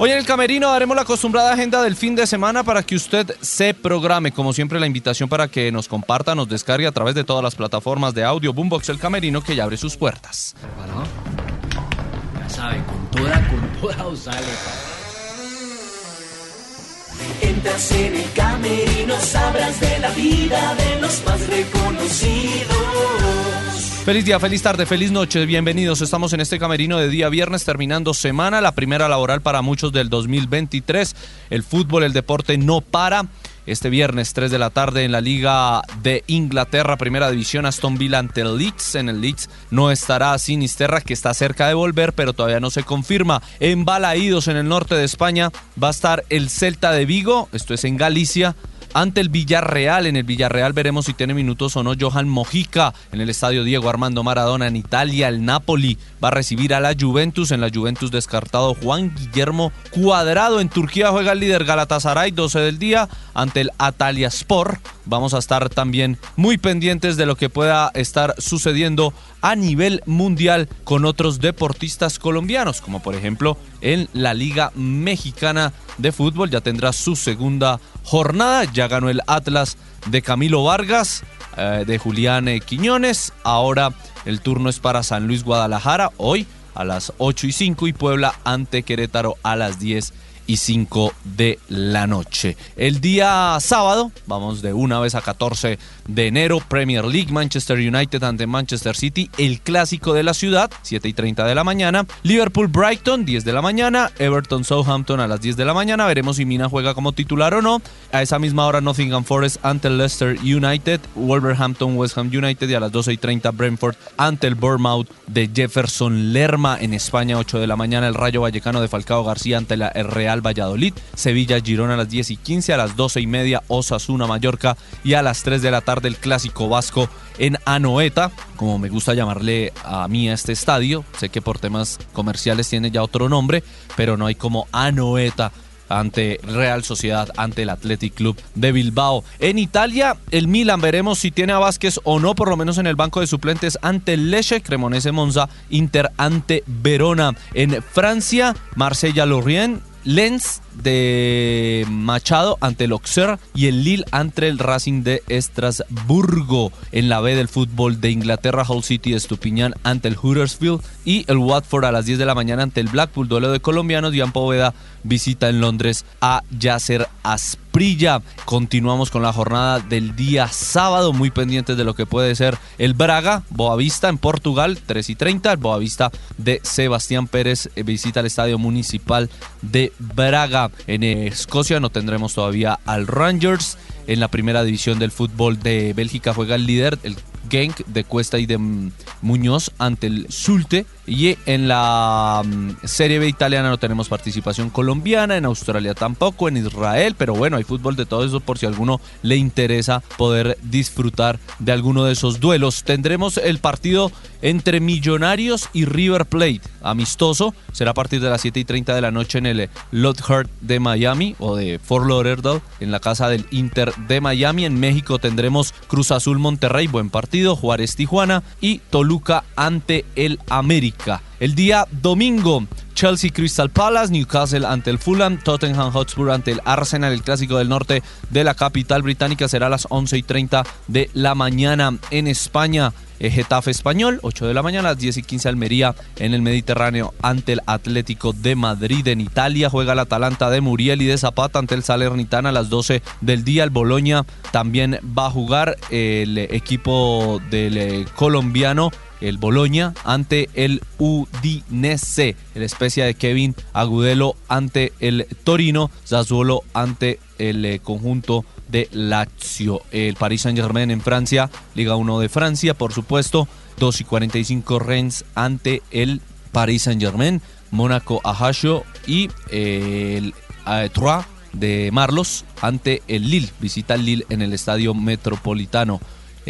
Hoy en el Camerino daremos la acostumbrada agenda del fin de semana para que usted se programe. Como siempre, la invitación para que nos comparta, nos descargue a través de todas las plataformas de audio Boombox El Camerino que ya abre sus puertas. Ya sabe, con toda, con toda os sale. Entras en el camerino, sabrás de la vida de los más reconocidos. Feliz día, feliz tarde, feliz noche, bienvenidos. Estamos en este camerino de día viernes terminando semana, la primera laboral para muchos del 2023. El fútbol, el deporte no para. Este viernes 3 de la tarde en la Liga de Inglaterra, Primera División, Aston Villa ante Leeds. En el Leeds no estará Sinisterra, que está cerca de volver, pero todavía no se confirma. En Balaídos, en el norte de España, va a estar el Celta de Vigo, esto es en Galicia, ante el Villarreal. En el Villarreal veremos si tiene minutos o no Johan Mojica. En el estadio Diego Armando Maradona en Italia, el Napoli va a recibir a la Juventus. En la Juventus descartado Juan Guillermo Cuadrado. En Turquía juega el líder Galatasaray, 12 del día, ante el Atalia Sport. Vamos a estar también muy pendientes de lo que pueda estar sucediendo a nivel mundial con otros deportistas colombianos, como por ejemplo en la Liga Mexicana de Fútbol. Ya tendrá su segunda jornada. Ya ganó el Atlas de Camilo Vargas, eh, de Julián eh, Quiñones. Ahora el turno es para San Luis Guadalajara, hoy a las 8 y 5 y Puebla ante Querétaro a las 10 y 5 de la noche. El día sábado, vamos de una vez a 14 de enero, Premier League, Manchester United ante Manchester City, el clásico de la ciudad, 7 y 30 de la mañana, Liverpool Brighton, 10 de la mañana, Everton Southampton a las 10 de la mañana, veremos si Mina juega como titular o no, a esa misma hora Nottingham Forest ante Leicester United, Wolverhampton West Ham United y a las 12 y 30 Brentford ante el Bournemouth de Jefferson Lerma en España, 8 de la mañana, el Rayo Vallecano de Falcao García ante la, el Valladolid, Sevilla Girona a las 10 y 15, a las 12 y media Osasuna Mallorca y a las 3 de la tarde el clásico vasco en Anoeta, como me gusta llamarle a mí a este estadio, sé que por temas comerciales tiene ya otro nombre, pero no hay como Anoeta ante Real Sociedad, ante el Athletic Club de Bilbao. En Italia, el Milan veremos si tiene a Vázquez o no, por lo menos en el banco de suplentes ante el Lecce, Cremonese Monza, Inter ante Verona. En Francia, Marsella Lorient, Lens de Machado ante el Auxerre y el Lille ante el Racing de Estrasburgo. En la B del fútbol de Inglaterra, Hull City de Estupiñán ante el Huddersfield y el Watford a las 10 de la mañana ante el Blackpool, duelo de colombianos. Dian Poveda visita en Londres a Yasser Asprilla. Continuamos con la jornada del día sábado, muy pendientes de lo que puede ser el Braga, Boavista en Portugal, 3 y 30. El Boavista de Sebastián Pérez eh, visita el Estadio Municipal de Braga. En Escocia no tendremos todavía al Rangers. En la primera división del fútbol de Bélgica juega el líder, el Genk de Cuesta y de Muñoz ante el Zulte. Y en la mm, Serie B italiana no tenemos participación colombiana, en Australia tampoco, en Israel, pero bueno, hay fútbol de todo eso por si a alguno le interesa poder disfrutar de alguno de esos duelos. Tendremos el partido entre Millonarios y River Plate, amistoso, será a partir de las 7 y 30 de la noche en el Lockhart de Miami o de Fort Lauderdale, en la casa del Inter de Miami. En México tendremos Cruz Azul Monterrey, buen partido, Juárez Tijuana y Toluca ante el América. El día domingo, Chelsea Crystal Palace, Newcastle ante el Fulham, Tottenham Hotspur ante el Arsenal, el clásico del norte de la capital británica será a las 11 y 30 de la mañana en España. Eh, Getafe Español, 8 de la mañana, a las 10 y 15 Almería en el Mediterráneo ante el Atlético de Madrid. En Italia juega el Atalanta de Muriel y de Zapata ante el Salernitana a las 12 del día. El Boloña también va a jugar el equipo del eh, colombiano el Boloña ante el Udinese, el especia de Kevin Agudelo ante el Torino, Zazzuolo ante el eh, conjunto de Lazio. El Paris Saint-Germain en Francia, Liga 1 de Francia, por supuesto, 2 y 45 Rennes ante el Paris Saint-Germain, Mónaco Ajaccio y el eh, Troyes de Marlos ante el Lille. Visita el Lille en el Estadio Metropolitano.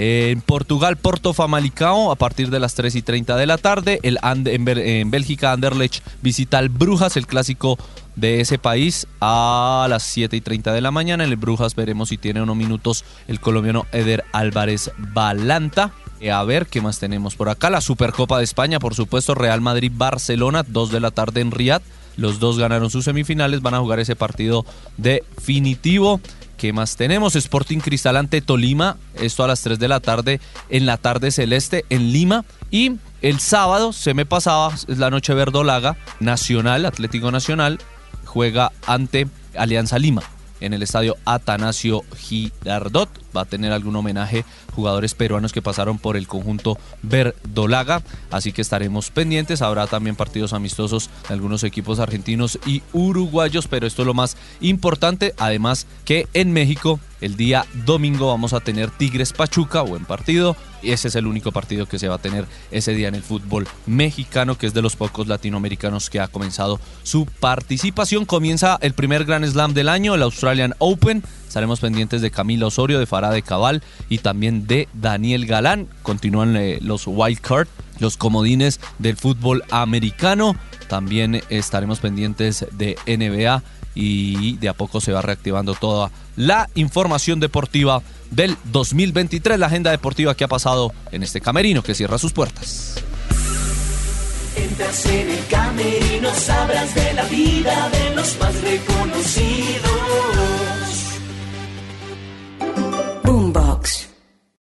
En Portugal, Porto Famalicão a partir de las 3 y 30 de la tarde. El en, Bélgica, Anderlecht visita al Brujas, el clásico de ese país, a las 7 y 30 de la mañana. En el Brujas veremos si tiene unos minutos el colombiano Eder Álvarez Balanta. Eh, a ver qué más tenemos por acá. La Supercopa de España, por supuesto, Real Madrid-Barcelona, 2 de la tarde en Riyadh. Los dos ganaron sus semifinales, van a jugar ese partido definitivo. ¿Qué más tenemos? Sporting Cristal ante Tolima, esto a las 3 de la tarde en la tarde celeste en Lima. Y el sábado, se me pasaba, es la noche verdolaga, Nacional, Atlético Nacional, juega ante Alianza Lima en el estadio Atanasio Girardot. Va a tener algún homenaje jugadores peruanos que pasaron por el conjunto verdolaga, así que estaremos pendientes. Habrá también partidos amistosos de algunos equipos argentinos y uruguayos, pero esto es lo más importante. Además que en México el día domingo vamos a tener Tigres Pachuca, buen partido. Ese es el único partido que se va a tener ese día en el fútbol mexicano, que es de los pocos latinoamericanos que ha comenzado su participación. Comienza el primer Grand Slam del año, el Australian Open. Estaremos pendientes de Camila Osorio, de Farah de Cabal y también de Daniel Galán. Continúan eh, los wild card, los comodines del fútbol americano. También estaremos pendientes de NBA y de a poco se va reactivando toda la información deportiva del 2023, la agenda deportiva que ha pasado en este camerino que cierra sus puertas. Entras en el camerino, sabrás de la vida de los más reconocidos